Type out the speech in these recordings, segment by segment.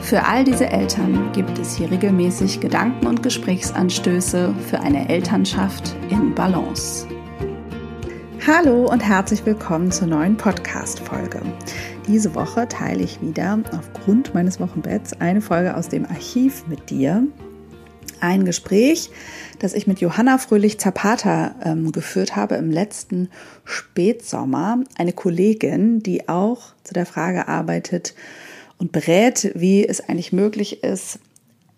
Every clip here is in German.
Für all diese Eltern gibt es hier regelmäßig Gedanken und Gesprächsanstöße für eine Elternschaft in Balance. Hallo und herzlich willkommen zur neuen Podcast-Folge. Diese Woche teile ich wieder aufgrund meines Wochenbetts eine Folge aus dem Archiv mit dir. Ein Gespräch, das ich mit Johanna Fröhlich-Zapata ähm, geführt habe im letzten Spätsommer. Eine Kollegin, die auch zu der Frage arbeitet, und berät, wie es eigentlich möglich ist,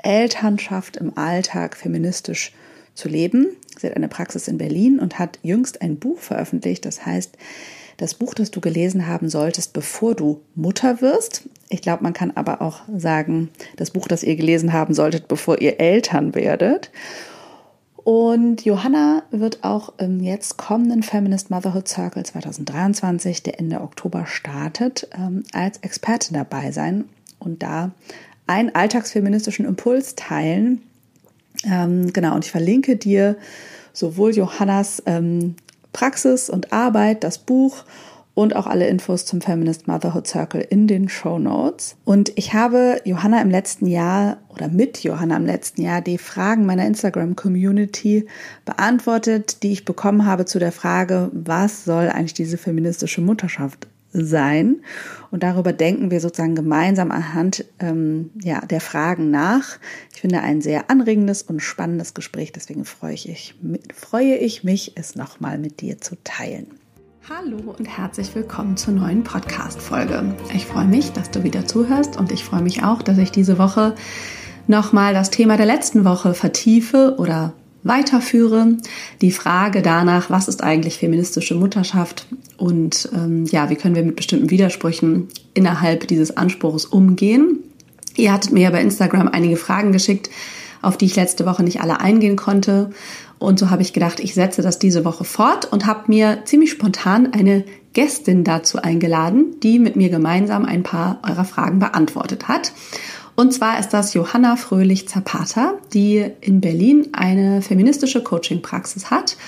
Elternschaft im Alltag feministisch zu leben. Sie hat eine Praxis in Berlin und hat jüngst ein Buch veröffentlicht, das heißt, das Buch, das du gelesen haben solltest, bevor du Mutter wirst. Ich glaube, man kann aber auch sagen, das Buch, das ihr gelesen haben solltet, bevor ihr Eltern werdet. Und Johanna wird auch im jetzt kommenden Feminist Motherhood Circle 2023, der Ende Oktober startet, ähm, als Expertin dabei sein und da einen alltagsfeministischen Impuls teilen. Ähm, genau, und ich verlinke dir sowohl Johannas ähm, Praxis und Arbeit, das Buch und auch alle Infos zum Feminist Motherhood Circle in den Show Notes. Und ich habe Johanna im letzten Jahr oder mit Johanna im letzten Jahr die Fragen meiner Instagram Community beantwortet, die ich bekommen habe zu der Frage, was soll eigentlich diese feministische Mutterschaft sein? Und darüber denken wir sozusagen gemeinsam anhand ähm, ja, der Fragen nach. Ich finde ein sehr anregendes und spannendes Gespräch, deswegen freue ich, freue ich mich, es nochmal mit dir zu teilen. Hallo und herzlich willkommen zur neuen Podcast-Folge. Ich freue mich, dass du wieder zuhörst und ich freue mich auch, dass ich diese Woche nochmal das Thema der letzten Woche vertiefe oder weiterführe. Die Frage danach, was ist eigentlich feministische Mutterschaft und ähm, ja, wie können wir mit bestimmten Widersprüchen innerhalb dieses Anspruchs umgehen. Ihr hattet mir ja bei Instagram einige Fragen geschickt, auf die ich letzte Woche nicht alle eingehen konnte. Und so habe ich gedacht, ich setze das diese Woche fort und habe mir ziemlich spontan eine Gästin dazu eingeladen, die mit mir gemeinsam ein paar eurer Fragen beantwortet hat. Und zwar ist das Johanna Fröhlich-Zapata, die in Berlin eine feministische Coaching-Praxis hat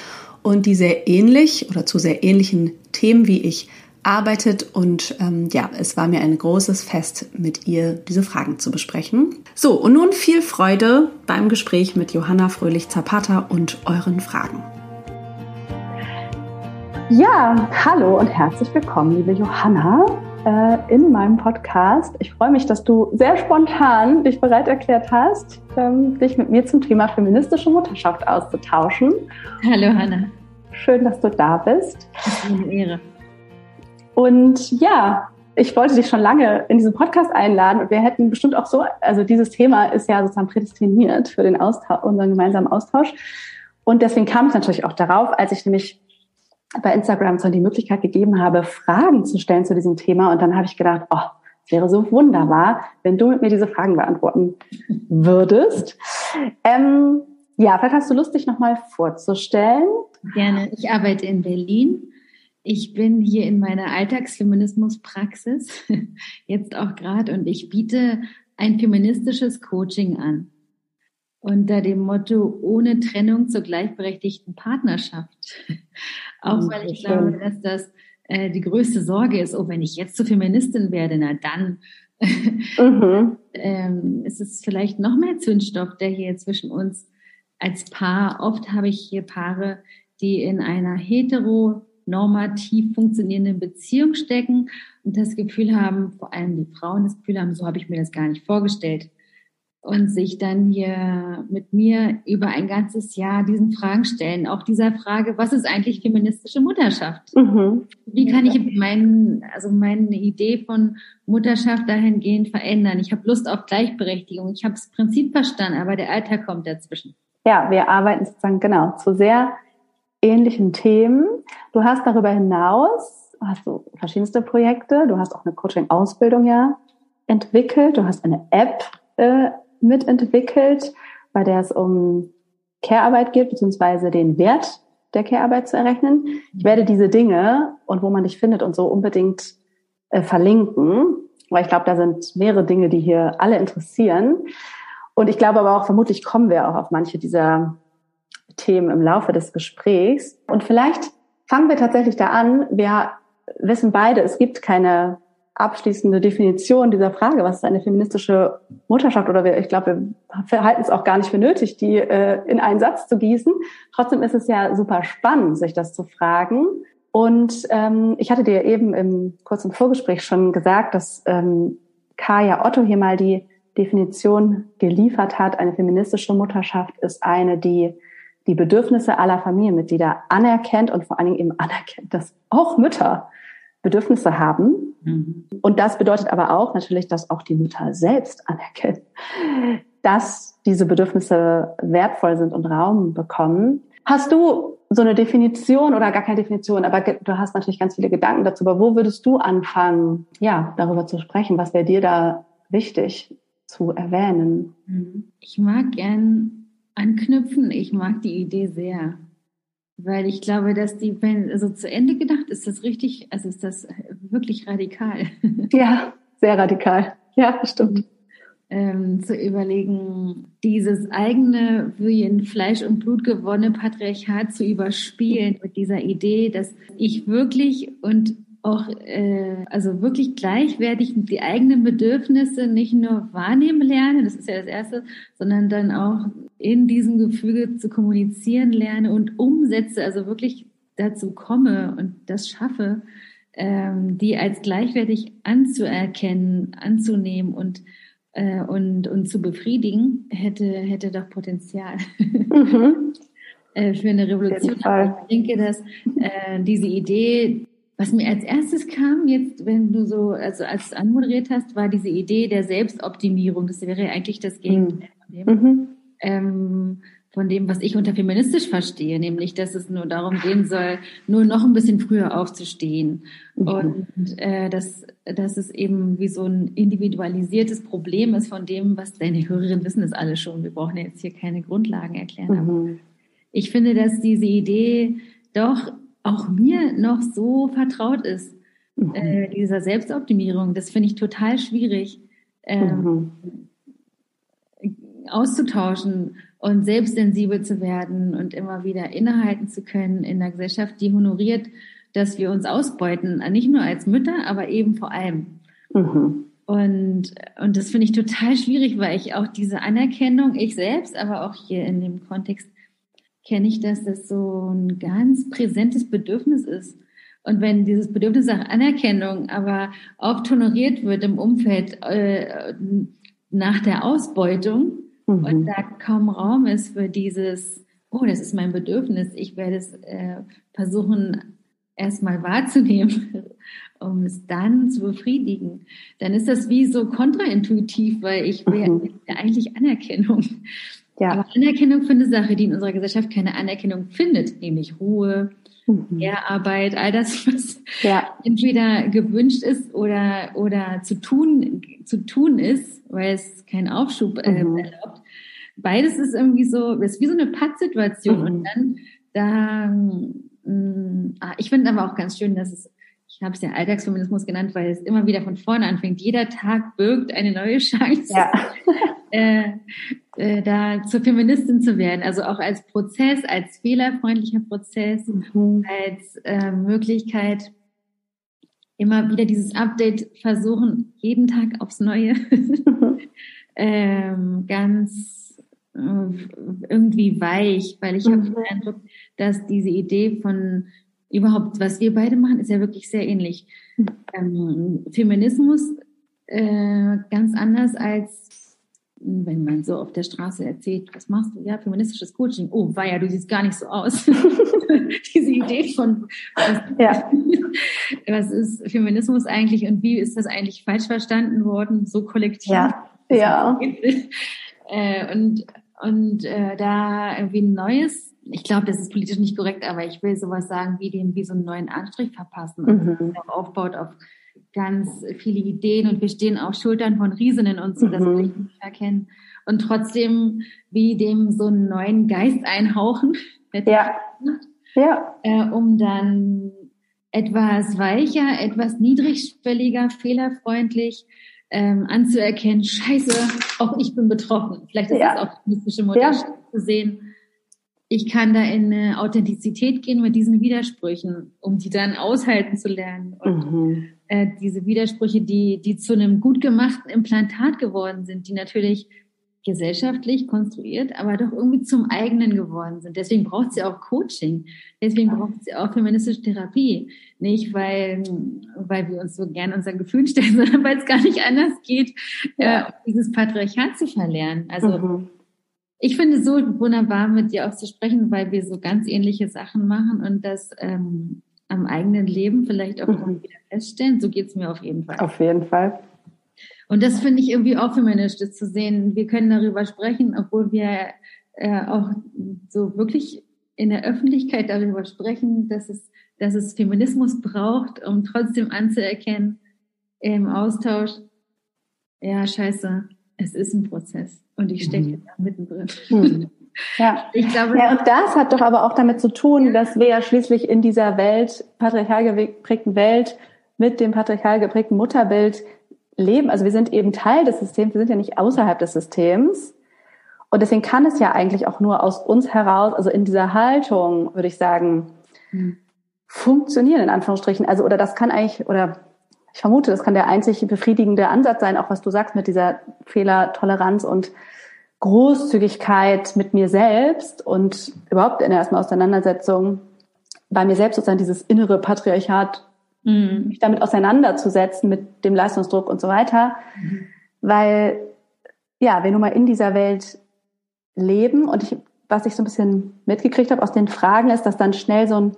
und die sehr ähnlich oder zu sehr ähnlichen Themen wie ich arbeitet und ähm, ja, es war mir ein großes Fest, mit ihr diese Fragen zu besprechen. So, und nun viel Freude beim Gespräch mit Johanna Fröhlich-Zapata und euren Fragen. Ja, hallo und herzlich willkommen, liebe Johanna, äh, in meinem Podcast. Ich freue mich, dass du sehr spontan dich bereit erklärt hast, ähm, dich mit mir zum Thema feministische Mutterschaft auszutauschen. Hallo, Hanna. Schön, dass du da bist. Das ist eine Ehre. Und ja, ich wollte dich schon lange in diesen Podcast einladen und wir hätten bestimmt auch so, also dieses Thema ist ja sozusagen prädestiniert für den Austausch, unseren gemeinsamen Austausch. Und deswegen kam ich natürlich auch darauf, als ich nämlich bei Instagram so die Möglichkeit gegeben habe, Fragen zu stellen zu diesem Thema. Und dann habe ich gedacht, oh, es wäre so wunderbar, wenn du mit mir diese Fragen beantworten würdest. Ähm, ja, vielleicht hast du Lust, dich nochmal vorzustellen. Gerne. Ich arbeite in Berlin ich bin hier in meiner Alltagsfeminismuspraxis jetzt auch gerade und ich biete ein feministisches Coaching an. Unter dem Motto ohne Trennung zur gleichberechtigten Partnerschaft. auch weil ich glaube, dass das äh, die größte Sorge ist, oh, wenn ich jetzt zur Feministin werde, na dann mhm. ähm, ist es vielleicht noch mehr Zündstoff, der hier zwischen uns als Paar, oft habe ich hier Paare, die in einer hetero normativ funktionierenden Beziehung stecken und das Gefühl haben, vor allem die Frauen das Gefühl haben, so habe ich mir das gar nicht vorgestellt. Und sich dann hier mit mir über ein ganzes Jahr diesen Fragen stellen. Auch dieser Frage, was ist eigentlich feministische Mutterschaft? Mhm. Wie kann ich meinen, also meine Idee von Mutterschaft dahingehend verändern? Ich habe Lust auf Gleichberechtigung. Ich habe das Prinzip verstanden, aber der Alltag kommt dazwischen. Ja, wir arbeiten sozusagen genau zu sehr ähnlichen Themen. Du hast darüber hinaus, hast du verschiedenste Projekte, du hast auch eine Coaching-Ausbildung ja entwickelt, du hast eine App äh, mitentwickelt bei der es um Care-Arbeit geht, beziehungsweise den Wert der Care-Arbeit zu errechnen. Ich werde diese Dinge und wo man dich findet und so unbedingt äh, verlinken, weil ich glaube, da sind mehrere Dinge, die hier alle interessieren. Und ich glaube aber auch, vermutlich kommen wir auch auf manche dieser Themen im Laufe des Gesprächs. Und vielleicht fangen wir tatsächlich da an. Wir wissen beide, es gibt keine abschließende Definition dieser Frage, was ist eine feministische Mutterschaft oder wir, ich glaube, wir halten es auch gar nicht für nötig, die äh, in einen Satz zu gießen. Trotzdem ist es ja super spannend, sich das zu fragen. Und ähm, ich hatte dir eben im kurzen Vorgespräch schon gesagt, dass ähm, Kaya Otto hier mal die Definition geliefert hat. Eine feministische Mutterschaft ist eine, die die Bedürfnisse aller Familienmitglieder anerkennt und vor allen Dingen eben anerkennt, dass auch Mütter Bedürfnisse haben. Mhm. Und das bedeutet aber auch natürlich, dass auch die Mütter selbst anerkennen, dass diese Bedürfnisse wertvoll sind und Raum bekommen. Hast du so eine Definition oder gar keine Definition, aber du hast natürlich ganz viele Gedanken dazu. Aber wo würdest du anfangen, ja, darüber zu sprechen? Was wäre dir da wichtig zu erwähnen? Mhm. Ich mag gern anknüpfen. Ich mag die Idee sehr. Weil ich glaube, dass die, wenn also zu Ende gedacht, ist das richtig, also ist das wirklich radikal. Ja, sehr radikal. Ja, stimmt. Ähm, zu überlegen, dieses eigene, wie in Fleisch und Blut gewonnene Patriarchat zu überspielen mit dieser Idee, dass ich wirklich und auch äh, also wirklich gleichwertig die eigenen Bedürfnisse nicht nur wahrnehmen lerne, das ist ja das Erste, sondern dann auch in diesem Gefüge zu kommunizieren lerne und umsetze, also wirklich dazu komme und das schaffe, ähm, die als gleichwertig anzuerkennen, anzunehmen und äh, und, und zu befriedigen, hätte, hätte doch Potenzial. Mhm. äh, für eine Revolution. Ich denke, dass äh, diese Idee, was mir als erstes kam, jetzt, wenn du so, also als du anmoderiert hast, war diese Idee der Selbstoptimierung. Das wäre eigentlich das Gegenteil mhm. Von dem. Ähm, von dem, was ich unter feministisch verstehe, nämlich, dass es nur darum gehen soll, nur noch ein bisschen früher aufzustehen. Mhm. Und äh, dass, dass es eben wie so ein individualisiertes Problem ist von dem, was deine Hörerinnen wissen es alle schon. Wir brauchen jetzt hier keine Grundlagen erklären. Mhm. ich finde, dass diese Idee doch auch mir noch so vertraut ist, mhm. äh, dieser Selbstoptimierung. Das finde ich total schwierig ähm, mhm. Auszutauschen und selbstsensibel zu werden und immer wieder innehalten zu können in einer Gesellschaft, die honoriert, dass wir uns ausbeuten, nicht nur als Mütter, aber eben vor allem. Mhm. Und, und das finde ich total schwierig, weil ich auch diese Anerkennung, ich selbst, aber auch hier in dem Kontext kenne ich, dass das so ein ganz präsentes Bedürfnis ist. Und wenn dieses Bedürfnis nach Anerkennung aber oft honoriert wird im Umfeld äh, nach der Ausbeutung mhm. und da kaum Raum ist für dieses, oh, das ist mein Bedürfnis, ich werde es äh, versuchen erstmal wahrzunehmen, um es dann zu befriedigen, dann ist das wie so kontraintuitiv, weil ich will mhm. ja eigentlich Anerkennung. Ja. Aber Anerkennung für eine Sache, die in unserer Gesellschaft keine Anerkennung findet, nämlich Ruhe, mhm. Arbeit, all das, was ja. entweder gewünscht ist oder, oder zu tun, zu tun ist, weil es keinen Aufschub äh, mhm. erlaubt. Beides ist irgendwie so, ist wie so eine Pattsituation mhm. und dann da, mh, mm, ah, ich finde aber auch ganz schön, dass es ich habe es ja Alltagsfeminismus genannt, weil es immer wieder von vorne anfängt. Jeder Tag birgt eine neue Chance. Ja. äh, äh, da zur Feministin zu werden. Also auch als Prozess, als fehlerfreundlicher Prozess, mhm. als äh, Möglichkeit, immer wieder dieses Update versuchen, jeden Tag aufs Neue. ähm, ganz äh, irgendwie weich, weil ich mhm. habe den Eindruck, dass diese Idee von überhaupt, was wir beide machen, ist ja wirklich sehr ähnlich. Mhm. Ähm, Feminismus äh, ganz anders als wenn man so auf der Straße erzählt, was machst du? Ja, feministisches Coaching. Oh, ja, du siehst gar nicht so aus. Diese Idee von, was, ja. was, ist Feminismus eigentlich und wie ist das eigentlich falsch verstanden worden, so kollektiv? Ja, ja. Äh, und und äh, da irgendwie ein neues, ich glaube, das ist politisch nicht korrekt, aber ich will sowas sagen, wie dem wie so einen neuen Anstrich verpassen, mhm. aufbaut auf ganz viele Ideen und wir stehen auf Schultern von Riesinnen und so, das will ich nicht erkennen. und trotzdem wie dem so einen neuen Geist einhauchen. Ja. ja. Äh, um dann etwas weicher, etwas niedrigschwelliger, fehlerfreundlich ähm, anzuerkennen, scheiße, auch ich bin betroffen. Vielleicht ist ja. das auch mystische Modell ja. zu sehen. Ich kann da in eine Authentizität gehen mit diesen Widersprüchen, um die dann aushalten zu lernen. Und mhm. Äh, diese Widersprüche, die, die zu einem gut gemachten Implantat geworden sind, die natürlich gesellschaftlich konstruiert, aber doch irgendwie zum eigenen geworden sind. Deswegen braucht sie auch Coaching. Deswegen braucht sie auch feministische Therapie. Nicht, weil, weil wir uns so gern unseren Gefühlen stellen, sondern weil es gar nicht anders geht, ja. äh, dieses Patriarchat zu verlernen. Also, mhm. ich finde es so wunderbar, mit dir auch zu sprechen, weil wir so ganz ähnliche Sachen machen und das ähm, am eigenen Leben vielleicht auch mhm. wieder feststellen. So geht es mir auf jeden Fall. Auf jeden Fall. Und das finde ich irgendwie auch feministisch das zu sehen. Wir können darüber sprechen, obwohl wir äh, auch so wirklich in der Öffentlichkeit darüber sprechen, dass es, dass es Feminismus braucht, um trotzdem anzuerkennen im Austausch, ja, scheiße, es ist ein Prozess und ich stecke mhm. da mittendrin. Mhm. Ja. Ich glaube, ja, und das hat doch aber auch damit zu tun, dass wir ja schließlich in dieser Welt, patriarchal geprägten Welt, mit dem patriarchal geprägten Mutterbild leben, also wir sind eben Teil des Systems, wir sind ja nicht außerhalb des Systems. Und deswegen kann es ja eigentlich auch nur aus uns heraus, also in dieser Haltung, würde ich sagen, mhm. funktionieren, in Anführungsstrichen. Also, oder das kann eigentlich, oder ich vermute, das kann der einzig befriedigende Ansatz sein, auch was du sagst mit dieser Fehlertoleranz und Großzügigkeit mit mir selbst und überhaupt in der ersten Auseinandersetzung bei mir selbst sozusagen dieses innere Patriarchat mhm. mich damit auseinanderzusetzen mit dem Leistungsdruck und so weiter, mhm. weil ja, wir nun mal in dieser Welt leben und ich, was ich so ein bisschen mitgekriegt habe aus den Fragen ist, dass dann schnell so ein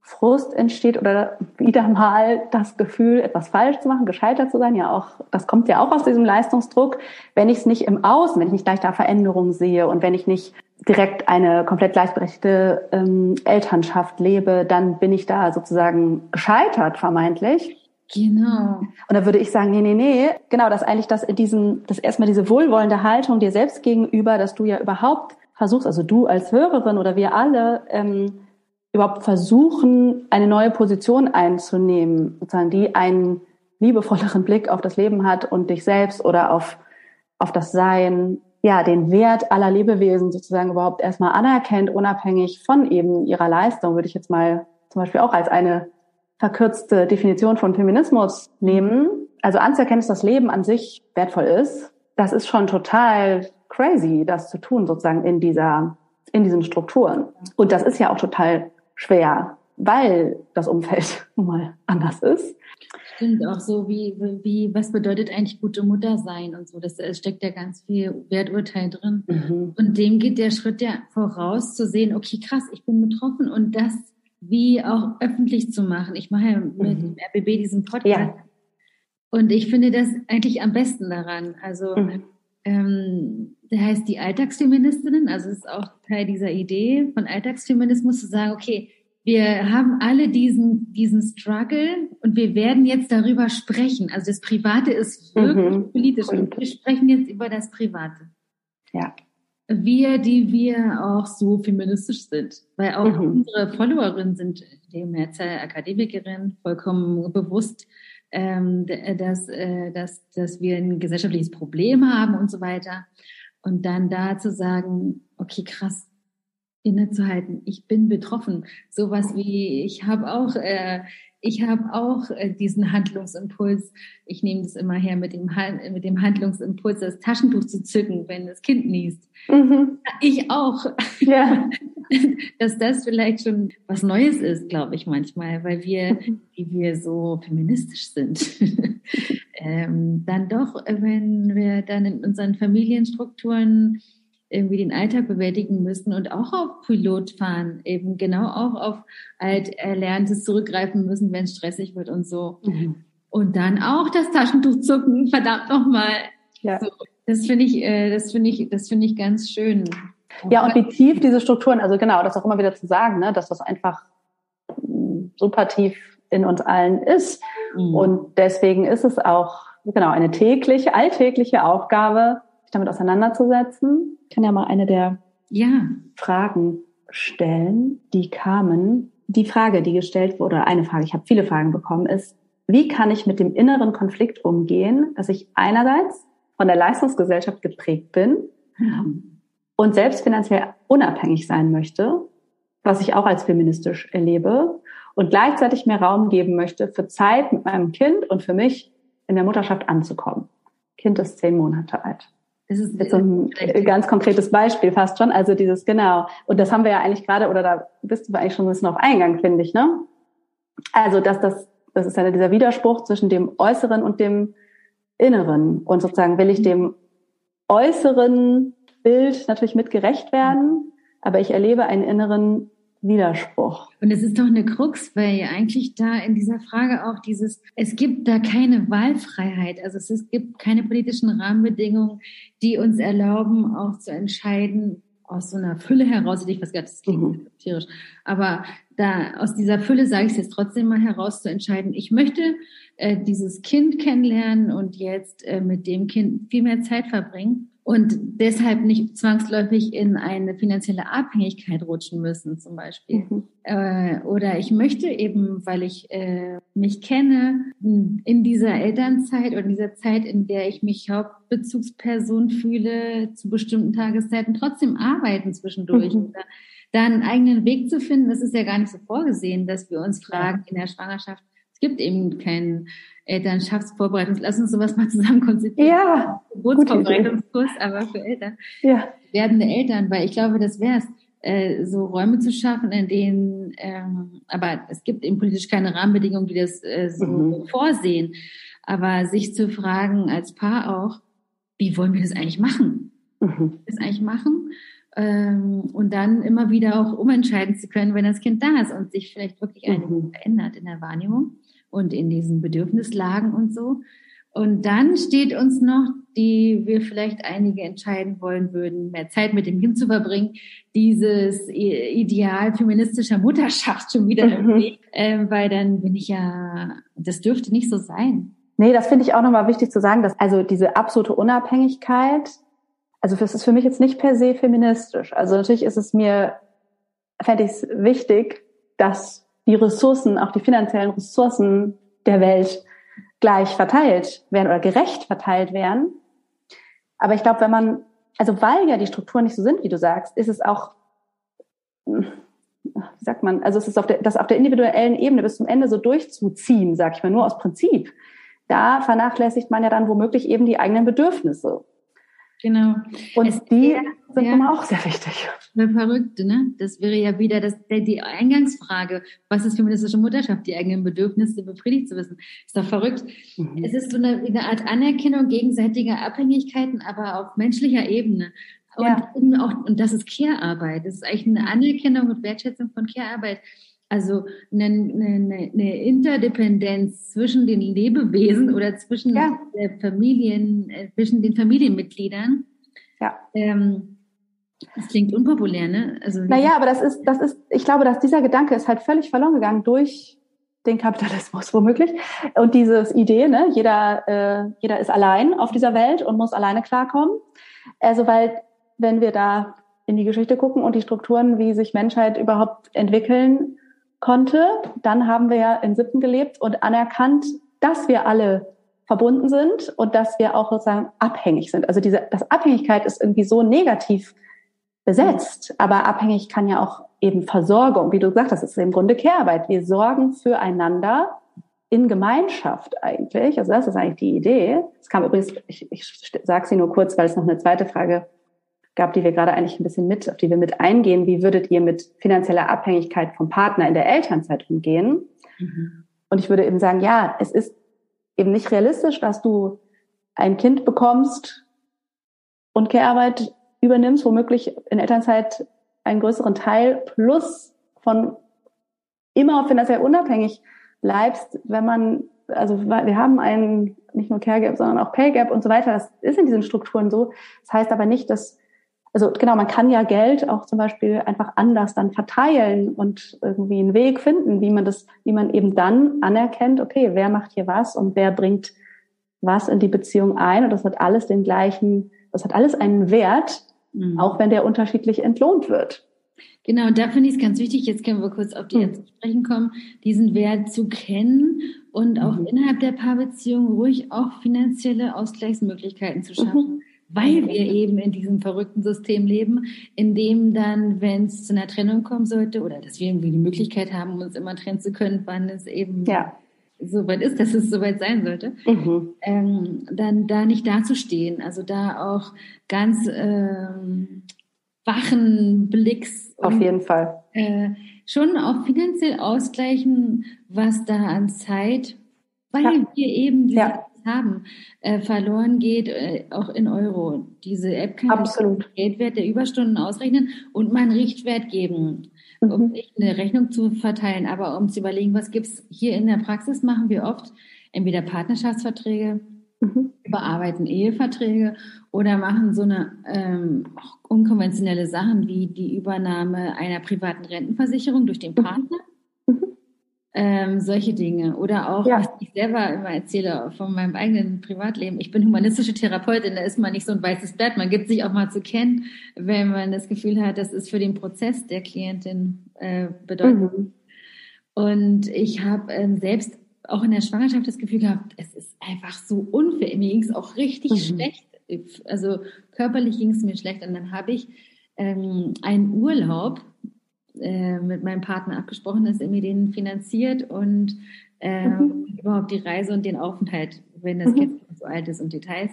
Frust entsteht oder wieder mal das Gefühl, etwas falsch zu machen, gescheitert zu sein. Ja, auch, das kommt ja auch aus diesem Leistungsdruck. Wenn ich es nicht im Außen, wenn ich nicht gleich da Veränderungen sehe und wenn ich nicht direkt eine komplett gleichberechtigte ähm, Elternschaft lebe, dann bin ich da sozusagen gescheitert, vermeintlich. Genau. Und da würde ich sagen, nee, nee, nee, genau, dass eigentlich das in diesem, das erstmal diese wohlwollende Haltung dir selbst gegenüber, dass du ja überhaupt versuchst, also du als Hörerin oder wir alle, ähm, überhaupt versuchen, eine neue Position einzunehmen, sozusagen, die einen liebevolleren Blick auf das Leben hat und dich selbst oder auf, auf das Sein, ja, den Wert aller Lebewesen sozusagen überhaupt erstmal anerkennt, unabhängig von eben ihrer Leistung, würde ich jetzt mal zum Beispiel auch als eine verkürzte Definition von Feminismus nehmen. Also anzuerkennen, dass das Leben an sich wertvoll ist, das ist schon total crazy, das zu tun, sozusagen in dieser, in diesen Strukturen. Und das ist ja auch total schwer, weil das Umfeld nun mal anders ist. Stimmt auch so, wie, wie, was bedeutet eigentlich gute Mutter sein und so. Das steckt ja ganz viel Werturteil drin. Mhm. Und dem geht der Schritt ja voraus, zu sehen, okay, krass, ich bin betroffen und das wie auch öffentlich zu machen. Ich mache ja mit mhm. dem RBB diesen Podcast. Ja. Und ich finde das eigentlich am besten daran. Also, mhm. Ähm, der heißt die Alltagsfeministinnen, also es ist auch Teil dieser Idee von Alltagsfeminismus zu sagen, okay, wir haben alle diesen, diesen Struggle und wir werden jetzt darüber sprechen. Also das Private ist wirklich mhm. politisch und wir sprechen jetzt über das Private. Ja. Wir, die wir auch so feministisch sind, weil auch mhm. unsere Followerinnen sind dem Mehrzahl Akademikerinnen vollkommen bewusst, ähm, dass, äh, dass, dass wir ein gesellschaftliches Problem haben und so weiter. Und dann da zu sagen, okay, krass, innezuhalten. Ich bin betroffen. Sowas wie, ich habe auch, äh, ich habe auch äh, diesen Handlungsimpuls. Ich nehme das immer her mit dem, mit dem Handlungsimpuls, das Taschentuch zu zücken, wenn das Kind niest. Mhm. Ich auch. Ja. Dass das vielleicht schon was Neues ist, glaube ich manchmal, weil wir, wie wir so feministisch sind, ähm, dann doch, wenn wir dann in unseren Familienstrukturen irgendwie den Alltag bewältigen müssen und auch auf Pilot fahren, eben genau auch auf alt Erlerntes zurückgreifen müssen, wenn es stressig wird und so. Mhm. Und dann auch das Taschentuch zucken, verdammt nochmal. Ja. So, das finde ich, äh, das finde ich, das finde ich ganz schön. Ja, und wie tief diese Strukturen, also genau, das auch immer wieder zu sagen, ne, dass das einfach mm, super tief in uns allen ist. Mhm. Und deswegen ist es auch, genau, eine tägliche, alltägliche Aufgabe, sich damit auseinanderzusetzen. Ich kann ja mal eine der ja. Fragen stellen, die kamen. Die Frage, die gestellt wurde, oder eine Frage, ich habe viele Fragen bekommen, ist, wie kann ich mit dem inneren Konflikt umgehen, dass ich einerseits von der Leistungsgesellschaft geprägt bin ja. und selbst finanziell unabhängig sein möchte, was ich auch als feministisch erlebe, und gleichzeitig mehr Raum geben möchte für Zeit mit meinem Kind und für mich in der Mutterschaft anzukommen. Kind ist zehn Monate alt. Das ist jetzt so ein ganz konkretes Beispiel fast schon. Also dieses genau. Und das haben wir ja eigentlich gerade, oder da bist du eigentlich schon ein bisschen auf Eingang, finde ich, ne? Also, dass das, das ist ja dieser Widerspruch zwischen dem Äußeren und dem Inneren. Und sozusagen will ich dem äußeren Bild natürlich mit gerecht werden, aber ich erlebe einen inneren Widerspruch. Und es ist doch eine Krux, weil eigentlich da in dieser Frage auch dieses, es gibt da keine Wahlfreiheit, also es, ist, gibt keine politischen Rahmenbedingungen, die uns erlauben, auch zu entscheiden, aus so einer Fülle heraus, ich weiß gar nicht, das klingt mhm. tierisch, aber da aus dieser Fülle sage ich es jetzt trotzdem mal heraus zu entscheiden, ich möchte äh, dieses Kind kennenlernen und jetzt äh, mit dem Kind viel mehr Zeit verbringen und deshalb nicht zwangsläufig in eine finanzielle Abhängigkeit rutschen müssen, zum Beispiel. Mhm. Äh, oder ich möchte eben, weil ich äh, mich kenne, in dieser Elternzeit oder in dieser Zeit, in der ich mich Hauptbezugsperson fühle, zu bestimmten Tageszeiten trotzdem arbeiten zwischendurch. Mhm. Da einen eigenen Weg zu finden, das ist ja gar nicht so vorgesehen, dass wir uns fragen in der Schwangerschaft, es gibt eben keinen Elternschaftsvorbereitungs. Lass uns sowas mal zusammen konzipieren. Ja. Geburtsvorbereitungskurs, aber für Eltern. Ja. Werdende Eltern, weil ich glaube, das wäre es, äh, so Räume zu schaffen, in denen, ähm, aber es gibt eben politisch keine Rahmenbedingungen, die das äh, so mhm. vorsehen. Aber sich zu fragen als Paar auch, wie wollen wir das eigentlich machen? Mhm. Das eigentlich machen? Ähm, und dann immer wieder auch umentscheiden zu können, wenn das Kind da ist und sich vielleicht wirklich mhm. einiges verändert in der Wahrnehmung und in diesen Bedürfnislagen und so. Und dann steht uns noch, die wir vielleicht einige entscheiden wollen würden, mehr Zeit mit dem Kind zu verbringen, dieses Ideal feministischer Mutterschaft schon wieder im mhm. Weg, äh, weil dann bin ich ja, das dürfte nicht so sein. Nee, das finde ich auch nochmal wichtig zu sagen, dass also diese absolute Unabhängigkeit, also das ist für mich jetzt nicht per se feministisch. Also natürlich ist es mir, fände ich es wichtig, dass die Ressourcen, auch die finanziellen Ressourcen der Welt gleich verteilt werden oder gerecht verteilt werden. Aber ich glaube, wenn man, also weil ja die Strukturen nicht so sind, wie du sagst, ist es auch, wie sagt man, also es ist auf der, das auf der individuellen Ebene bis zum Ende so durchzuziehen, sag ich mal, nur aus Prinzip. Da vernachlässigt man ja dann womöglich eben die eigenen Bedürfnisse. Genau. Und es die wär, sind ja, immer auch sehr wichtig. Verrückte, ne? Das wäre ja wieder das, die Eingangsfrage. Was ist feministische Mutterschaft? Die eigenen Bedürfnisse befriedigt zu wissen. Ist doch verrückt. Mhm. Es ist so eine, eine, Art Anerkennung gegenseitiger Abhängigkeiten, aber auf menschlicher Ebene. Und, ja. auch, und das ist Care-Arbeit. Das ist eigentlich eine Anerkennung und Wertschätzung von Care-Arbeit. Also eine, eine, eine Interdependenz zwischen den Lebewesen oder zwischen ja. Familien, äh, zwischen den Familienmitgliedern. Ja. Ähm, das klingt unpopulär, ne? Also naja, aber das ist, das ist, ich glaube, dass dieser Gedanke ist halt völlig verloren gegangen durch den Kapitalismus womöglich und dieses Idee, ne, jeder, äh, jeder ist allein auf dieser Welt und muss alleine klarkommen. Also weil, wenn wir da in die Geschichte gucken und die Strukturen, wie sich Menschheit überhaupt entwickeln, konnte, dann haben wir ja in Sippen gelebt und anerkannt, dass wir alle verbunden sind und dass wir auch sozusagen abhängig sind. Also diese, das Abhängigkeit ist irgendwie so negativ besetzt, aber abhängig kann ja auch eben Versorgung, wie du gesagt hast, ist im Grunde Kehrarbeit. Wir sorgen füreinander in Gemeinschaft eigentlich. Also das ist eigentlich die Idee. Es kam übrigens, ich, ich sage sie nur kurz, weil es noch eine zweite Frage gab, die wir gerade eigentlich ein bisschen mit, auf die wir mit eingehen. Wie würdet ihr mit finanzieller Abhängigkeit vom Partner in der Elternzeit umgehen? Mhm. Und ich würde eben sagen, ja, es ist eben nicht realistisch, dass du ein Kind bekommst und Care-Arbeit übernimmst, womöglich in Elternzeit einen größeren Teil plus von immer finanziell unabhängig bleibst, wenn man, also wir haben einen, nicht nur Care Gap, sondern auch Pay Gap und so weiter. Das ist in diesen Strukturen so. Das heißt aber nicht, dass also genau, man kann ja Geld auch zum Beispiel einfach anders dann verteilen und irgendwie einen Weg finden, wie man das, wie man eben dann anerkennt, okay, wer macht hier was und wer bringt was in die Beziehung ein und das hat alles den gleichen das hat alles einen Wert, mhm. auch wenn der unterschiedlich entlohnt wird. Genau, da finde ich es ganz wichtig, jetzt können wir kurz auf die mhm. zu sprechen kommen, diesen Wert zu kennen und auch mhm. innerhalb der Paarbeziehung ruhig auch finanzielle Ausgleichsmöglichkeiten zu schaffen. Weil wir eben in diesem verrückten System leben, in dem dann, wenn es zu einer Trennung kommen sollte, oder dass wir irgendwie die Möglichkeit haben, uns immer trennen zu können, wann es eben ja soweit ist, dass es soweit sein sollte, mhm. ähm, dann da nicht dazustehen. Also da auch ganz ähm, wachen Blicks. Auf und, jeden Fall. Äh, schon auch finanziell ausgleichen, was da an Zeit, weil ja. wir eben diese ja. Haben, äh, verloren geht, äh, auch in Euro. Diese App kann Absolut. den Geldwert der Überstunden ausrechnen und mal einen Richtwert geben um nicht eine Rechnung zu verteilen, aber um zu überlegen, was gibt's hier in der Praxis, machen wir oft entweder Partnerschaftsverträge, mhm. überarbeiten Eheverträge oder machen so eine ähm, unkonventionelle Sachen wie die Übernahme einer privaten Rentenversicherung durch den mhm. Ähm, solche Dinge. Oder auch, ja. was ich selber immer erzähle von meinem eigenen Privatleben. Ich bin humanistische Therapeutin, da ist man nicht so ein weißes Blatt. Man gibt sich auch mal zu kennen, wenn man das Gefühl hat, das ist für den Prozess der Klientin äh, bedeutend. Mhm. Und ich habe ähm, selbst auch in der Schwangerschaft das Gefühl gehabt, es ist einfach so unfair. Mir ging es auch richtig mhm. schlecht. Also körperlich ging es mir schlecht. Und dann habe ich ähm, einen Urlaub äh, mit meinem Partner abgesprochen, dass er mir den finanziert und äh, mhm. überhaupt die Reise und den Aufenthalt, wenn das mhm. Kind so alt ist und Details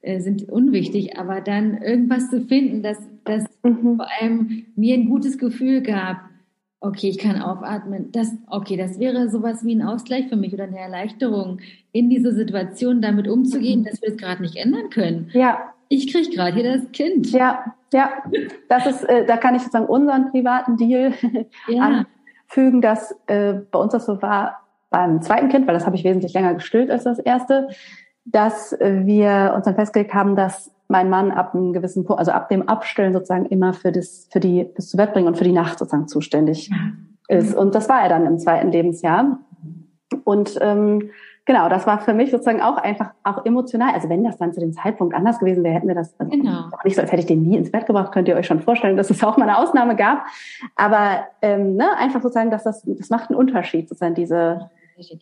äh, sind unwichtig, aber dann irgendwas zu finden, dass das mhm. vor allem mir ein gutes Gefühl gab, okay, ich kann aufatmen, das, okay, das wäre sowas wie ein Ausgleich für mich oder eine Erleichterung, in dieser Situation damit umzugehen, mhm. dass wir es gerade nicht ändern können. Ja ich kriege gerade hier das Kind. Ja, ja. Das ist, äh, da kann ich sozusagen unseren privaten Deal ja. anfügen, dass äh, bei uns das so war beim zweiten Kind, weil das habe ich wesentlich länger gestillt als das erste, dass wir uns dann festgelegt haben, dass mein Mann ab einem gewissen Punkt, also ab dem Abstellen sozusagen immer für das, für die, bis zu Bett bringen und für die Nacht sozusagen zuständig ja. ist. Und das war er dann im zweiten Lebensjahr. Und ähm, genau, das war für mich sozusagen auch einfach auch emotional. Also wenn das dann zu dem Zeitpunkt anders gewesen wäre, hätten wir das also genau. nicht so, als hätte ich den nie ins Bett gebracht, könnt ihr euch schon vorstellen, dass es auch mal eine Ausnahme gab. Aber ähm, ne, einfach sozusagen, dass das, das macht einen Unterschied, sozusagen diese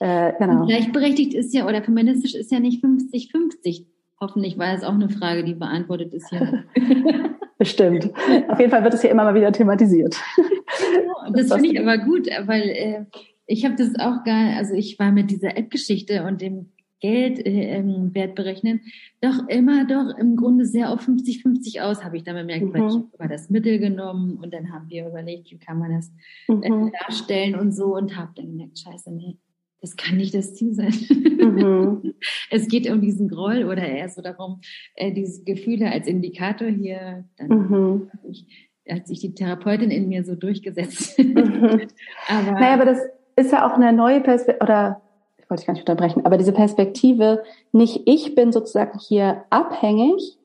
äh, genau. Und gleichberechtigt ist ja oder feministisch ist ja nicht 50-50. Hoffentlich war es auch eine Frage, die beantwortet ist hier. Bestimmt. Auf jeden Fall wird es hier immer mal wieder thematisiert. Ja, das, das finde ich aber gut, weil äh, ich habe das auch gar, also ich war mit dieser App-Geschichte und dem Geldwert äh, berechnen, doch immer doch im Grunde sehr auf 50-50 aus, habe ich dann bemerkt, mhm. weil ich über das Mittel genommen und dann haben wir überlegt, wie kann man das äh, mhm. darstellen und so und habe dann gemerkt, scheiße, nee, das kann nicht das Ziel sein. Mhm. es geht um diesen Groll oder eher so darum, äh, diese Gefühle als Indikator hier, dann mhm. ich, hat sich die Therapeutin in mir so durchgesetzt. Mhm. aber, naja, aber das ist ja auch eine neue Perspektive, oder ich wollte dich gar nicht unterbrechen, aber diese Perspektive, nicht ich bin sozusagen hier abhängig,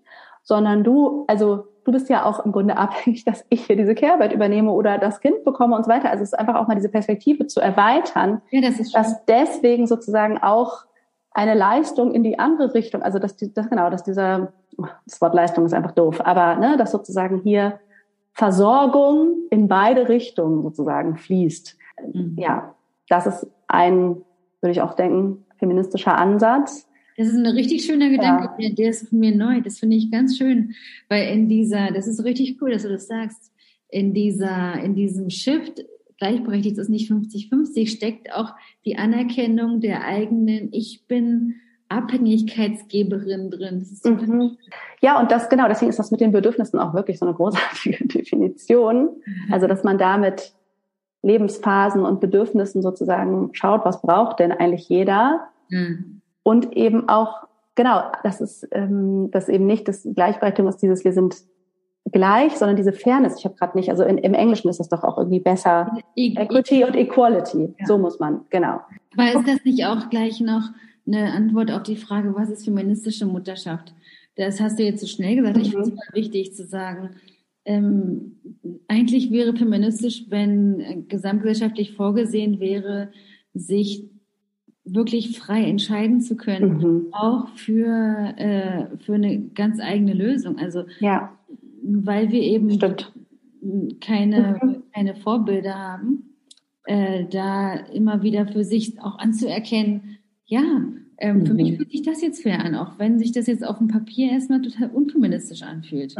sondern du, also du bist ja auch im Grunde abhängig, dass ich hier diese Care-Arbeit übernehme oder das Kind bekomme und so weiter. Also es ist einfach auch mal diese Perspektive zu erweitern, ja, das ist dass deswegen sozusagen auch eine Leistung in die andere Richtung, also dass die, das genau, dass dieser, das Wort Leistung ist einfach doof, aber ne, dass sozusagen hier Versorgung in beide Richtungen sozusagen fließt. Mhm. Ja, das ist ein, würde ich auch denken, feministischer Ansatz. Das ist ein richtig schöner Gedanke, ja. der ist für mir neu. Das finde ich ganz schön, weil in dieser, das ist richtig cool, dass du das sagst, in dieser, in diesem Shift, gleichberechtigt ist nicht 50-50, steckt auch die Anerkennung der eigenen, ich bin Abhängigkeitsgeberin drin. Mhm. Ja, und das genau, deswegen ist das mit den Bedürfnissen auch wirklich so eine großartige Definition. Also, dass man damit Lebensphasen und Bedürfnissen sozusagen schaut, was braucht denn eigentlich jeder? Mhm. Und eben auch, genau, das ist, ähm, das eben nicht das Gleichberechtigung ist dieses, wir sind gleich, sondern diese Fairness. Ich habe gerade nicht, also in, im Englischen ist das doch auch irgendwie besser. E Equity und Equality, ja. so muss man, genau. Aber ist das nicht auch gleich noch eine Antwort auf die Frage, was ist feministische Mutterschaft? Das hast du jetzt so schnell gesagt. Ich finde es mhm. wichtig zu sagen, ähm, eigentlich wäre feministisch, wenn gesamtgesellschaftlich vorgesehen wäre, sich wirklich frei entscheiden zu können, mhm. auch für, äh, für eine ganz eigene Lösung. Also ja. weil wir eben Stimmt. keine, mhm. keine Vorbilder haben, äh, da immer wieder für sich auch anzuerkennen, ja, ähm, mhm. für mich mhm. fühlt sich das jetzt fair an, auch wenn sich das jetzt auf dem Papier erstmal total unfeministisch anfühlt.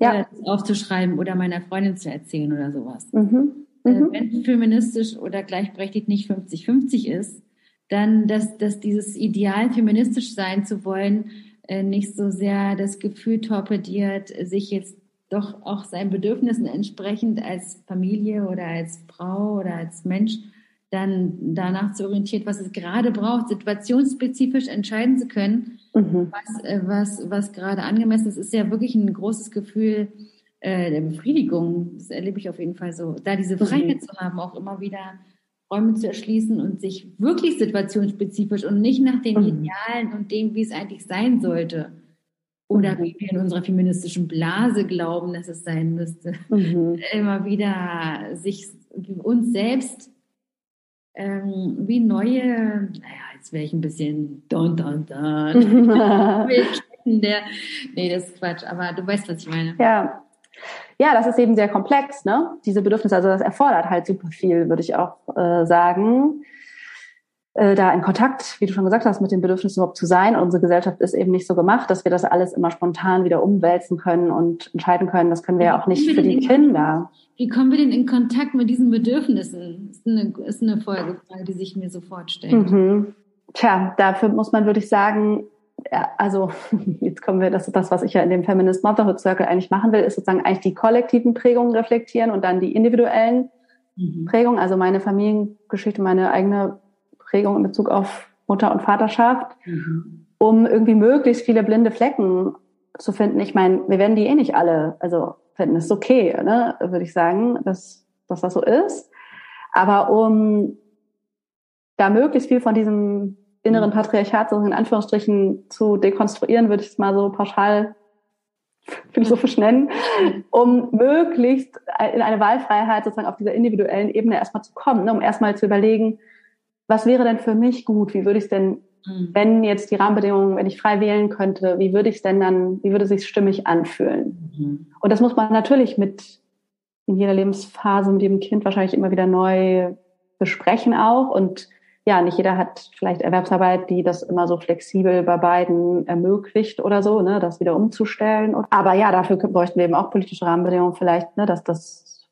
Ja. das aufzuschreiben oder meiner Freundin zu erzählen oder sowas. Mhm. Äh, mhm. wenn feministisch oder gleichberechtigt nicht 50-50 ist, dann, dass, dass dieses Ideal, feministisch sein zu wollen, äh, nicht so sehr das Gefühl torpediert, sich jetzt doch auch seinen Bedürfnissen entsprechend als Familie oder als Frau oder als Mensch dann danach zu orientiert, was es gerade braucht, situationsspezifisch entscheiden zu können, mhm. was, äh, was, was gerade angemessen ist, ist ja wirklich ein großes Gefühl äh, der Befriedigung. Das erlebe ich auf jeden Fall so. Da diese mhm. Freiheit mhm. zu haben, auch immer wieder Räume zu erschließen und sich wirklich situationsspezifisch und nicht nach den mhm. Idealen und dem, wie es eigentlich sein sollte. Oder wie wir in unserer feministischen Blase glauben, dass es sein müsste. Mhm. Immer wieder sich uns selbst ähm, wie neue, naja, jetzt wäre ich ein bisschen don, don, don. der, nee, das ist Quatsch, aber du weißt, was ich meine. Ja, ja, das ist eben sehr komplex, ne? Diese Bedürfnisse, also das erfordert halt super viel, würde ich auch äh, sagen. Äh, da in Kontakt, wie du schon gesagt hast, mit den Bedürfnissen überhaupt zu sein. Unsere Gesellschaft ist eben nicht so gemacht, dass wir das alles immer spontan wieder umwälzen können und entscheiden können. Das können wir ja auch nicht für die Kinder. Wie kommen wir denn in Kontakt mit diesen Bedürfnissen? Ist eine, ist eine Folgefrage, die sich mir sofort stellt. Mhm. Tja, dafür muss man, würde ich sagen, ja, also jetzt kommen wir, das ist das, was ich ja in dem Feminist Motherhood Circle eigentlich machen will, ist sozusagen eigentlich die kollektiven Prägungen reflektieren und dann die individuellen mhm. Prägungen, also meine Familiengeschichte, meine eigene Prägung in Bezug auf Mutter und Vaterschaft, mhm. um irgendwie möglichst viele blinde Flecken zu finden. Ich meine, wir werden die eh nicht alle, also finden, ist okay, ne, würde ich sagen, dass, dass das so ist. Aber um da möglichst viel von diesem inneren Patriarchat so in Anführungsstrichen zu dekonstruieren, würde ich es mal so pauschal philosophisch nennen, um möglichst in eine Wahlfreiheit sozusagen auf dieser individuellen Ebene erstmal zu kommen, ne, um erstmal zu überlegen, was wäre denn für mich gut? Wie würde ich es denn, mhm. wenn jetzt die Rahmenbedingungen, wenn ich frei wählen könnte, wie würde ich es denn dann, wie würde es sich stimmig anfühlen? Mhm. Und das muss man natürlich mit in jeder Lebensphase mit jedem Kind wahrscheinlich immer wieder neu besprechen auch und ja, nicht jeder hat vielleicht Erwerbsarbeit, die das immer so flexibel bei beiden ermöglicht oder so, ne, das wieder umzustellen. Aber ja, dafür bräuchten wir eben auch politische Rahmenbedingungen vielleicht, ne, dass das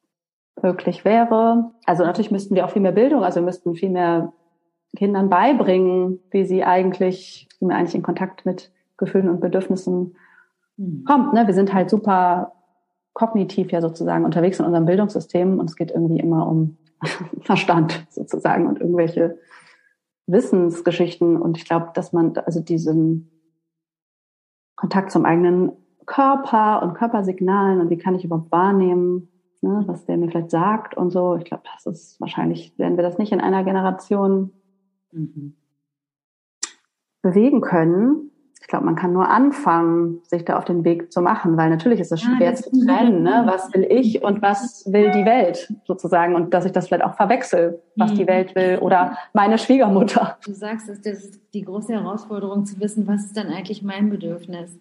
möglich wäre. Also natürlich müssten wir auch viel mehr Bildung, also wir müssten viel mehr Kindern beibringen, wie sie eigentlich, wie man eigentlich in Kontakt mit Gefühlen und Bedürfnissen mhm. kommt. Ne? Wir sind halt super kognitiv ja sozusagen unterwegs in unserem Bildungssystem und es geht irgendwie immer um Verstand sozusagen und irgendwelche Wissensgeschichten und ich glaube, dass man also diesen Kontakt zum eigenen Körper und Körpersignalen und wie kann ich überhaupt wahrnehmen, ne, was der mir vielleicht sagt und so. Ich glaube, das ist wahrscheinlich, werden wir das nicht in einer Generation mhm. bewegen können ich glaube, man kann nur anfangen, sich da auf den Weg zu machen, weil natürlich ist es ja, schwer zu trennen, ne? was will ich und was will die Welt sozusagen und dass ich das vielleicht auch verwechsel, was mhm. die Welt will oder meine Schwiegermutter. Du sagst, das ist die große Herausforderung zu wissen, was ist dann eigentlich mein Bedürfnis?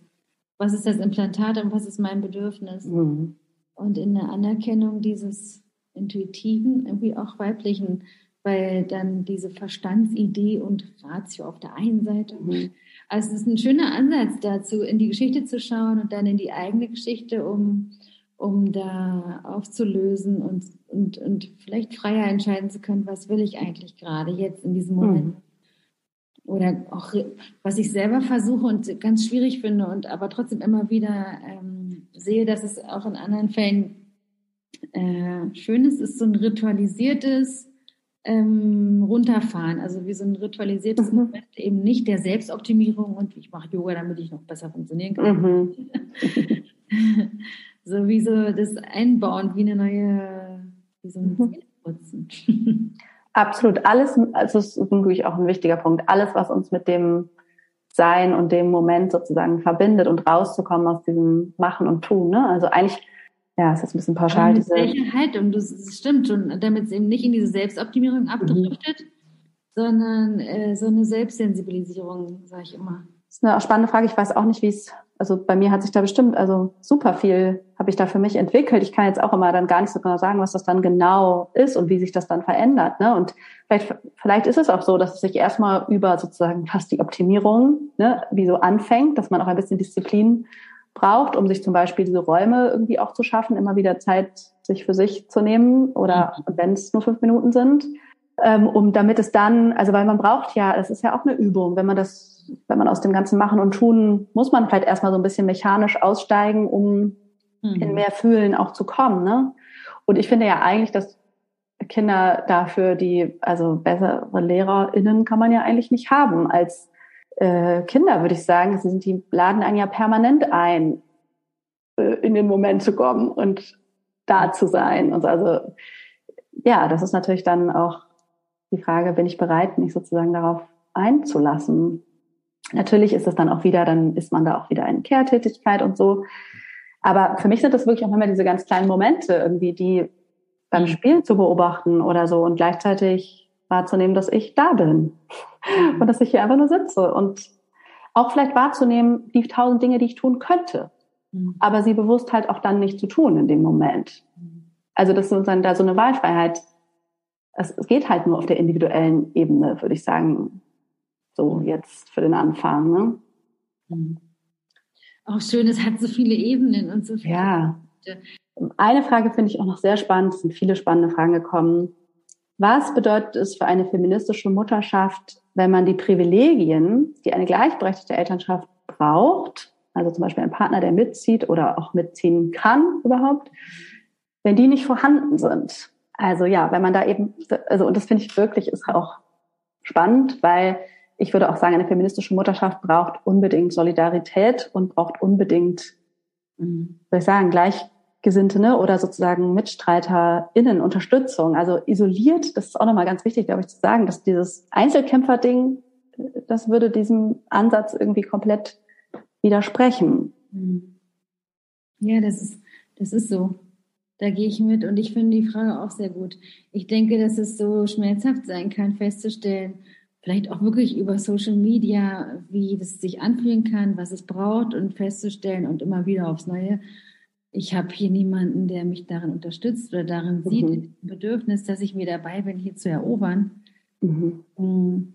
Was ist das Implantat und was ist mein Bedürfnis? Mhm. Und in der Anerkennung dieses intuitiven, irgendwie auch weiblichen, weil dann diese Verstandsidee und Ratio auf der einen Seite mhm also es ist ein schöner Ansatz dazu, in die Geschichte zu schauen und dann in die eigene Geschichte, um, um da aufzulösen und, und, und vielleicht freier entscheiden zu können, was will ich eigentlich gerade jetzt in diesem Moment. Mhm. Oder auch, was ich selber versuche und ganz schwierig finde und aber trotzdem immer wieder ähm, sehe, dass es auch in anderen Fällen äh, schön ist, ist so ein ritualisiertes, ähm, runterfahren. Also wie so ein ritualisiertes mhm. Moment, eben nicht der Selbstoptimierung und ich mache Yoga, damit ich noch besser funktionieren kann. Mhm. so wie so das Einbauen, wie eine neue, wie so ein mhm. Putzen. Absolut. Alles, also das ist natürlich auch ein wichtiger Punkt. Alles, was uns mit dem Sein und dem Moment sozusagen verbindet und rauszukommen aus diesem Machen und Tun. Ne? Also eigentlich ja, es ist ein bisschen pauschal. Mit diese welcher Haltung, das, das stimmt schon, damit es eben nicht in diese Selbstoptimierung abdriftet, mhm. sondern äh, so eine Selbstsensibilisierung, sage ich immer. Das ist eine spannende Frage. Ich weiß auch nicht, wie es, also bei mir hat sich da bestimmt, also super viel habe ich da für mich entwickelt. Ich kann jetzt auch immer dann gar nicht so genau sagen, was das dann genau ist und wie sich das dann verändert. Ne? Und vielleicht, vielleicht ist es auch so, dass es sich erstmal über sozusagen fast die Optimierung, ne, wie so anfängt, dass man auch ein bisschen Disziplin braucht, um sich zum Beispiel diese Räume irgendwie auch zu schaffen, immer wieder Zeit sich für sich zu nehmen oder mhm. wenn es nur fünf Minuten sind, ähm, um damit es dann, also weil man braucht ja, es ist ja auch eine Übung, wenn man das, wenn man aus dem ganzen Machen und Tun, muss man vielleicht erstmal so ein bisschen mechanisch aussteigen, um mhm. in mehr Fühlen auch zu kommen. Ne? Und ich finde ja eigentlich, dass Kinder dafür die, also bessere LehrerInnen kann man ja eigentlich nicht haben als äh, Kinder, würde ich sagen. Sie sind, die laden einen ja permanent ein, äh, in den Moment zu kommen und da zu sein. Und also, ja, das ist natürlich dann auch die Frage, bin ich bereit, mich sozusagen darauf einzulassen? Natürlich ist es dann auch wieder, dann ist man da auch wieder in Kehrtätigkeit und so. Aber für mich sind das wirklich auch immer diese ganz kleinen Momente irgendwie, die beim mhm. Spielen zu beobachten oder so und gleichzeitig wahrzunehmen, dass ich da bin mhm. und dass ich hier einfach nur sitze und auch vielleicht wahrzunehmen, die tausend Dinge, die ich tun könnte, mhm. aber sie bewusst halt auch dann nicht zu tun in dem Moment. Also das ist dann da so eine Wahlfreiheit. Es, es geht halt nur auf der individuellen Ebene, würde ich sagen, so jetzt für den Anfang. Ne? Auch schön, es hat so viele Ebenen und so viele. Ja. Eine Frage finde ich auch noch sehr spannend. Es sind viele spannende Fragen gekommen. Was bedeutet es für eine feministische Mutterschaft, wenn man die Privilegien, die eine gleichberechtigte Elternschaft braucht, also zum Beispiel ein Partner, der mitzieht oder auch mitziehen kann überhaupt, wenn die nicht vorhanden sind? Also ja, wenn man da eben, also und das finde ich wirklich ist auch spannend, weil ich würde auch sagen, eine feministische Mutterschaft braucht unbedingt Solidarität und braucht unbedingt, mhm. soll ich sagen, Gleichgesinnte ne, oder sozusagen MitstreiterInnen Unterstützung. Also isoliert, das ist auch nochmal ganz wichtig, glaube ich, zu sagen, dass dieses Einzelkämpfer-Ding, das würde diesem Ansatz irgendwie komplett widersprechen. Mhm. Ja, das ist, das ist so. Da gehe ich mit und ich finde die Frage auch sehr gut. Ich denke, dass es so schmerzhaft sein kann, festzustellen, vielleicht auch wirklich über Social Media, wie das sich anfühlen kann, was es braucht und festzustellen und immer wieder aufs Neue. Ich habe hier niemanden, der mich darin unterstützt oder darin mhm. sieht, ein Bedürfnis, dass ich mir dabei bin, hier zu erobern. Mhm. Mm.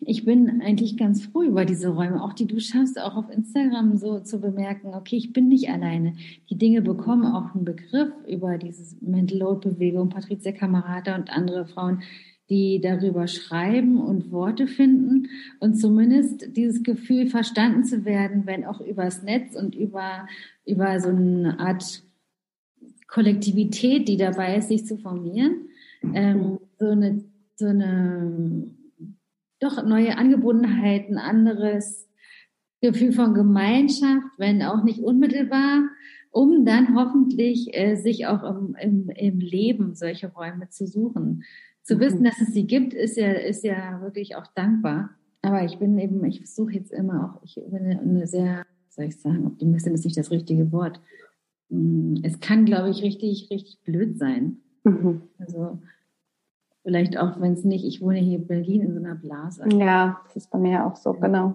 Ich bin eigentlich ganz froh über diese Räume, auch die du schaffst, auch auf Instagram so zu bemerken, okay, ich bin nicht alleine. Die Dinge bekommen auch einen Begriff über diese Mental Load Bewegung, Patricia Kamerata und andere Frauen, die darüber schreiben und Worte finden und zumindest dieses Gefühl verstanden zu werden, wenn auch übers Netz und über, über so eine Art Kollektivität, die dabei ist, sich zu formieren, ähm, so eine, so eine doch neue Angebundenheit, anderes Gefühl von Gemeinschaft, wenn auch nicht unmittelbar, um dann hoffentlich äh, sich auch im, im, im Leben solche Räume zu suchen zu wissen, dass es sie gibt, ist ja, ist ja wirklich auch dankbar. Aber ich bin eben, ich versuche jetzt immer auch, ich bin eine sehr, soll ich sagen, Optimistin ist nicht das richtige Wort. Mm, es kann, glaube ich, richtig, richtig blöd sein. Mhm. Also vielleicht auch, wenn es nicht, ich wohne hier in Berlin in so einer Blase. Ja, das ist bei mir auch so, genau.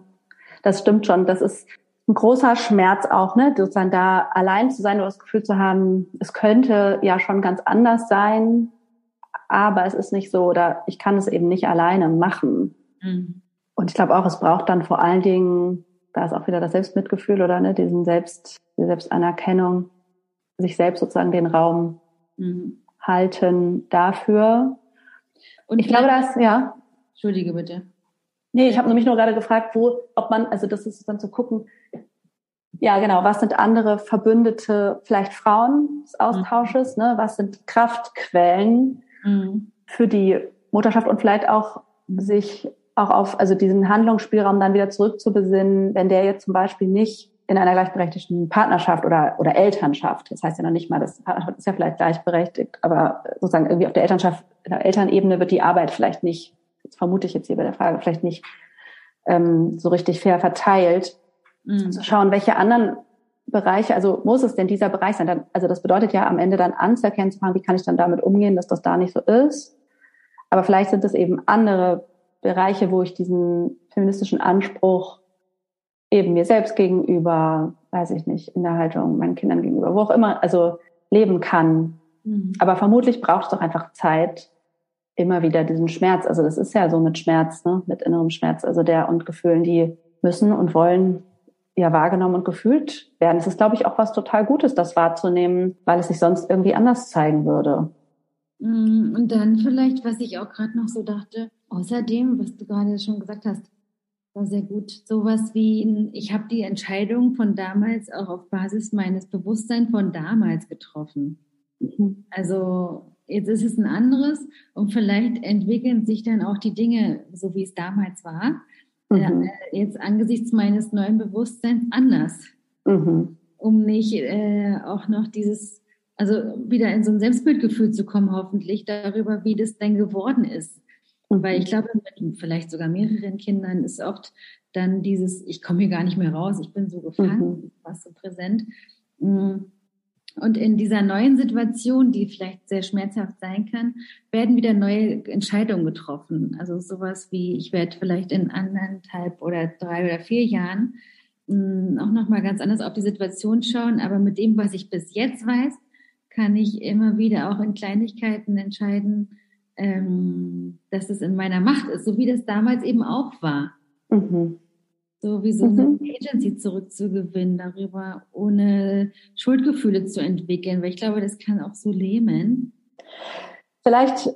Das stimmt schon. Das ist ein großer Schmerz auch, ne, sozusagen da allein zu sein oder das Gefühl zu haben, es könnte ja schon ganz anders sein aber es ist nicht so, oder ich kann es eben nicht alleine machen. Mhm. Und ich glaube auch, es braucht dann vor allen Dingen, da ist auch wieder das Selbstmitgefühl oder ne, diesen Selbst, die Selbstanerkennung, sich selbst sozusagen den Raum mhm. halten dafür. Und ich glaube, dass, ja. Entschuldige bitte. Nee, ich habe nämlich nur gerade gefragt, wo, ob man, also das ist dann zu gucken, ja, genau. Was sind andere Verbündete, vielleicht Frauen des Austausches? Mhm. Ne? Was sind Kraftquellen? Mhm. für die Mutterschaft und vielleicht auch sich auch auf, also diesen Handlungsspielraum dann wieder zurückzubesinnen, wenn der jetzt zum Beispiel nicht in einer gleichberechtigten Partnerschaft oder, oder Elternschaft, das heißt ja noch nicht mal, das ist ja vielleicht gleichberechtigt, aber sozusagen irgendwie auf der Elternschaft, der Elternebene wird die Arbeit vielleicht nicht, das vermute ich jetzt hier bei der Frage, vielleicht nicht ähm, so richtig fair verteilt. Mhm. Zu schauen, welche anderen Bereiche, also muss es denn dieser Bereich sein? Dann, also das bedeutet ja am Ende dann anzuerkennen, zu fragen, wie kann ich dann damit umgehen, dass das da nicht so ist. Aber vielleicht sind es eben andere Bereiche, wo ich diesen feministischen Anspruch eben mir selbst gegenüber, weiß ich nicht, in der Haltung meinen Kindern gegenüber, wo auch immer, also leben kann. Mhm. Aber vermutlich braucht es doch einfach Zeit, immer wieder diesen Schmerz. Also das ist ja so mit Schmerz, ne? mit innerem Schmerz, also der und Gefühlen, die müssen und wollen ja wahrgenommen und gefühlt werden. Es ist, glaube ich, auch was total Gutes, das wahrzunehmen, weil es sich sonst irgendwie anders zeigen würde. Mm, und dann vielleicht, was ich auch gerade noch so dachte, außerdem, was du gerade schon gesagt hast, war sehr gut. Sowas wie, ich habe die Entscheidung von damals auch auf Basis meines Bewusstseins von damals getroffen. Mhm. Also jetzt ist es ein anderes und vielleicht entwickeln sich dann auch die Dinge, so wie es damals war, mhm. äh, jetzt angesichts meines neuen Bewusstseins anders. Mhm. Um nicht äh, auch noch dieses, also wieder in so ein Selbstbildgefühl zu kommen, hoffentlich darüber, wie das denn geworden ist. Mhm. Weil ich glaube, mit vielleicht sogar mehreren Kindern ist oft dann dieses, ich komme hier gar nicht mehr raus, ich bin so gefangen, mhm. was so präsent. Mhm. Und in dieser neuen Situation, die vielleicht sehr schmerzhaft sein kann, werden wieder neue Entscheidungen getroffen. Also sowas wie, ich werde vielleicht in anderthalb oder drei oder vier Jahren hm, auch nochmal ganz anders auf die Situation schauen. Aber mit dem, was ich bis jetzt weiß, kann ich immer wieder auch in Kleinigkeiten entscheiden, ähm, dass es in meiner Macht ist, so wie das damals eben auch war. Mhm so wie so eine mhm. Agency zurückzugewinnen, darüber ohne Schuldgefühle zu entwickeln, weil ich glaube, das kann auch so lähmen. Vielleicht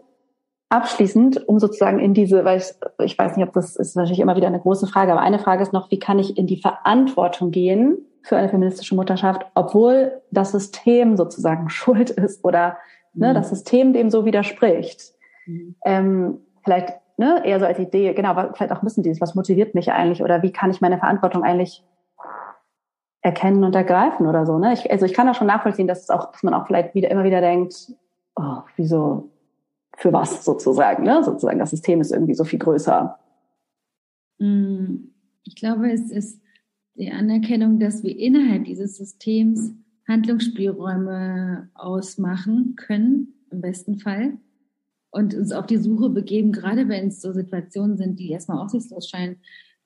abschließend, um sozusagen in diese, weil ich, ich weiß nicht, ob das ist natürlich immer wieder eine große Frage, aber eine Frage ist noch, wie kann ich in die Verantwortung gehen für eine feministische Mutterschaft, obwohl das System sozusagen schuld ist oder ne, mhm. das System dem so widerspricht. Mhm. Ähm, vielleicht ne, eher so als Idee, genau, vielleicht auch bisschen dieses, was motiviert mich eigentlich oder wie kann ich meine Verantwortung eigentlich erkennen und ergreifen oder so. Ne? Ich, also ich kann auch schon nachvollziehen, dass es auch, dass man auch vielleicht wieder immer wieder denkt, oh, wieso, für was sozusagen, ne? Sozusagen, das System ist irgendwie so viel größer. Mm, ich glaube, es ist die Anerkennung, dass wir innerhalb dieses Systems Handlungsspielräume ausmachen können, im besten Fall und uns auf die Suche begeben, gerade wenn es so Situationen sind, die erstmal aussichtslos scheinen,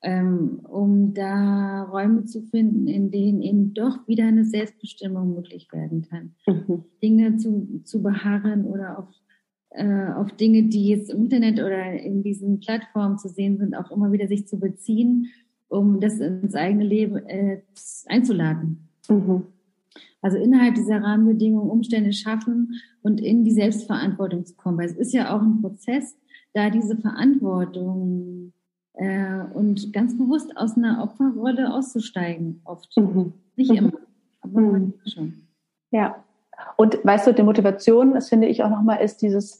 ähm, um da Räume zu finden, in denen eben doch wieder eine Selbstbestimmung möglich werden kann. Mhm. Dinge zu, zu beharren oder auf, äh, auf Dinge, die jetzt im Internet oder in diesen Plattformen zu sehen sind, auch immer wieder sich zu beziehen, um das ins eigene Leben äh, einzuladen. Mhm. Also innerhalb dieser Rahmenbedingungen Umstände schaffen und in die Selbstverantwortung zu kommen. Weil es ist ja auch ein Prozess, da diese Verantwortung äh, und ganz bewusst aus einer Opferrolle auszusteigen, oft. Mhm. Nicht immer, aber mhm. manchmal schon. Ja. Und weißt du, die Motivation, das finde ich auch nochmal, ist dieses,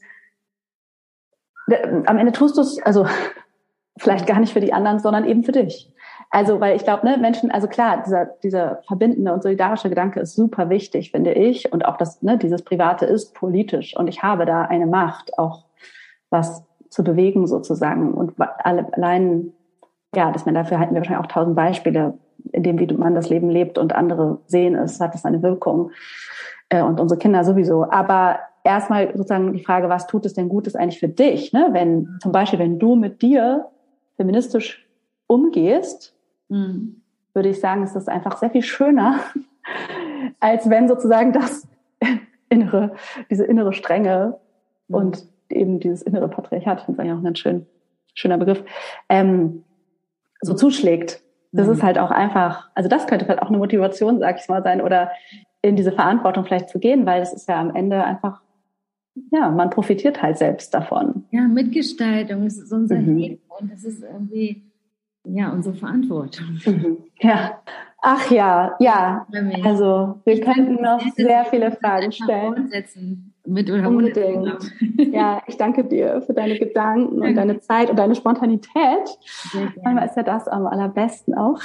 am Ende tust du es, also vielleicht gar nicht für die anderen, sondern eben für dich. Also, weil ich glaube, ne, Menschen, also klar, dieser, dieser verbindende und solidarische Gedanke ist super wichtig, finde ich. Und auch das, ne, dieses Private ist politisch. Und ich habe da eine Macht, auch was zu bewegen sozusagen. Und alle, allein, ja, dass man dafür halten wir wahrscheinlich auch tausend Beispiele, in dem, wie man das Leben lebt und andere sehen es, hat das eine Wirkung. Äh, und unsere Kinder sowieso. Aber erstmal sozusagen die Frage, was tut es denn Gutes eigentlich für dich? Ne? Wenn zum Beispiel, wenn du mit dir feministisch umgehst, mhm. würde ich sagen, ist das einfach sehr viel schöner, als wenn sozusagen das innere, diese innere Strenge mhm. und eben dieses innere Patriarchat, ich finde es eigentlich auch ein ganz schön, schöner Begriff, ähm, so zuschlägt. Das mhm. ist halt auch einfach, also das könnte vielleicht auch eine Motivation, sag ich mal, sein, oder in diese Verantwortung vielleicht zu gehen, weil es ist ja am Ende einfach, ja, man profitiert halt selbst davon. Ja, Mitgestaltung ist unser mhm. Leben und das ist irgendwie ja, unsere Verantwortung. Mhm. Ja. Ach ja, ja. Also wir könnten noch sehr viele Fragen stellen. Mit oder Unbedingt. Ja, ich danke dir für deine Gedanken und deine Zeit und deine Spontanität. Manchmal ist ja das am allerbesten auch.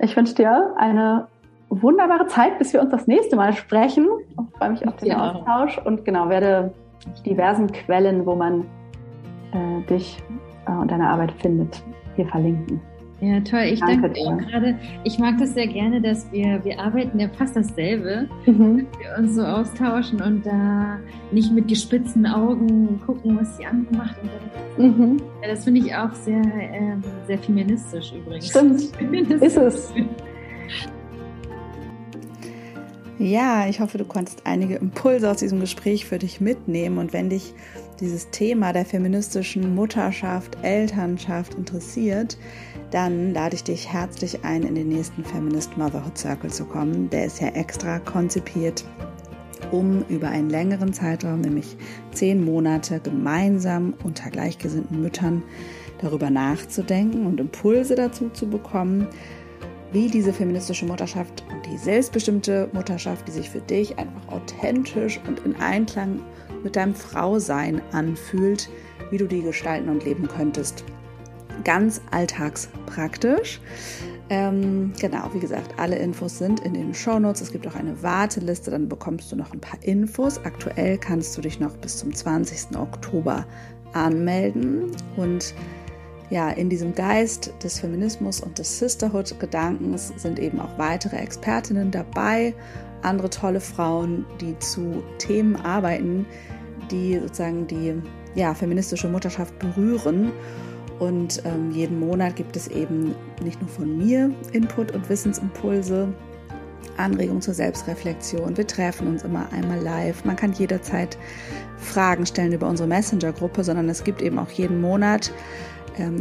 Ich wünsche dir eine wunderbare Zeit, bis wir uns das nächste Mal sprechen. Ich freue mich auf den ja. Austausch und genau werde diversen Quellen, wo man äh, dich äh, und deine Arbeit findet, hier verlinken. Ja, toll. Ich danke, danke auch gerade, ich mag das sehr gerne, dass wir, wir arbeiten ja fast dasselbe, mhm. wir uns so austauschen und da nicht mit gespitzten Augen gucken, was die andere macht. Mhm. Ja, das finde ich auch sehr, äh, sehr feministisch übrigens. Stimmt, ist es. Ja, ich hoffe, du konntest einige Impulse aus diesem Gespräch für dich mitnehmen und wenn dich dieses Thema der feministischen Mutterschaft, Elternschaft interessiert, dann lade ich dich herzlich ein, in den nächsten Feminist Motherhood Circle zu kommen. Der ist ja extra konzipiert, um über einen längeren Zeitraum, nämlich zehn Monate, gemeinsam unter gleichgesinnten Müttern darüber nachzudenken und Impulse dazu zu bekommen, wie diese feministische Mutterschaft die selbstbestimmte Mutterschaft, die sich für dich einfach authentisch und in Einklang mit deinem Frausein anfühlt, wie du die gestalten und leben könntest. Ganz alltagspraktisch. Ähm, genau, wie gesagt, alle Infos sind in den Shownotes. Es gibt auch eine Warteliste, dann bekommst du noch ein paar Infos. Aktuell kannst du dich noch bis zum 20. Oktober anmelden und ja, in diesem Geist des Feminismus und des Sisterhood-Gedankens sind eben auch weitere Expertinnen dabei, andere tolle Frauen, die zu Themen arbeiten, die sozusagen die ja, feministische Mutterschaft berühren. Und ähm, jeden Monat gibt es eben nicht nur von mir Input und Wissensimpulse, Anregungen zur Selbstreflexion. Wir treffen uns immer einmal live. Man kann jederzeit Fragen stellen über unsere Messenger-Gruppe, sondern es gibt eben auch jeden Monat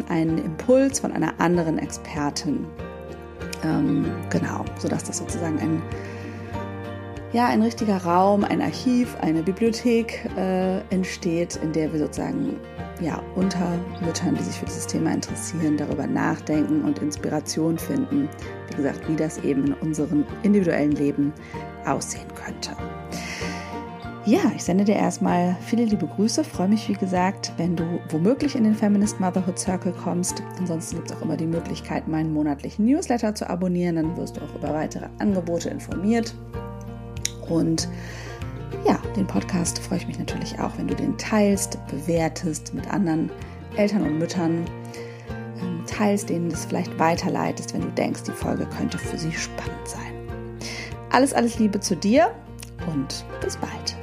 einen Impuls von einer anderen Expertin. Ähm, genau, sodass das sozusagen ein, ja, ein richtiger Raum, ein Archiv, eine Bibliothek äh, entsteht, in der wir sozusagen ja, unter Müttern, die sich für dieses Thema interessieren, darüber nachdenken und Inspiration finden, wie gesagt, wie das eben in unserem individuellen Leben aussehen könnte. Ja, ich sende dir erstmal viele liebe Grüße. Freue mich, wie gesagt, wenn du womöglich in den Feminist Motherhood Circle kommst. Ansonsten gibt es auch immer die Möglichkeit, meinen monatlichen Newsletter zu abonnieren. Dann wirst du auch über weitere Angebote informiert. Und ja, den Podcast freue ich mich natürlich auch, wenn du den teilst, bewertest mit anderen Eltern und Müttern, ähm, teilst, denen das vielleicht weiterleitest, wenn du denkst, die Folge könnte für sie spannend sein. Alles, alles Liebe zu dir und bis bald.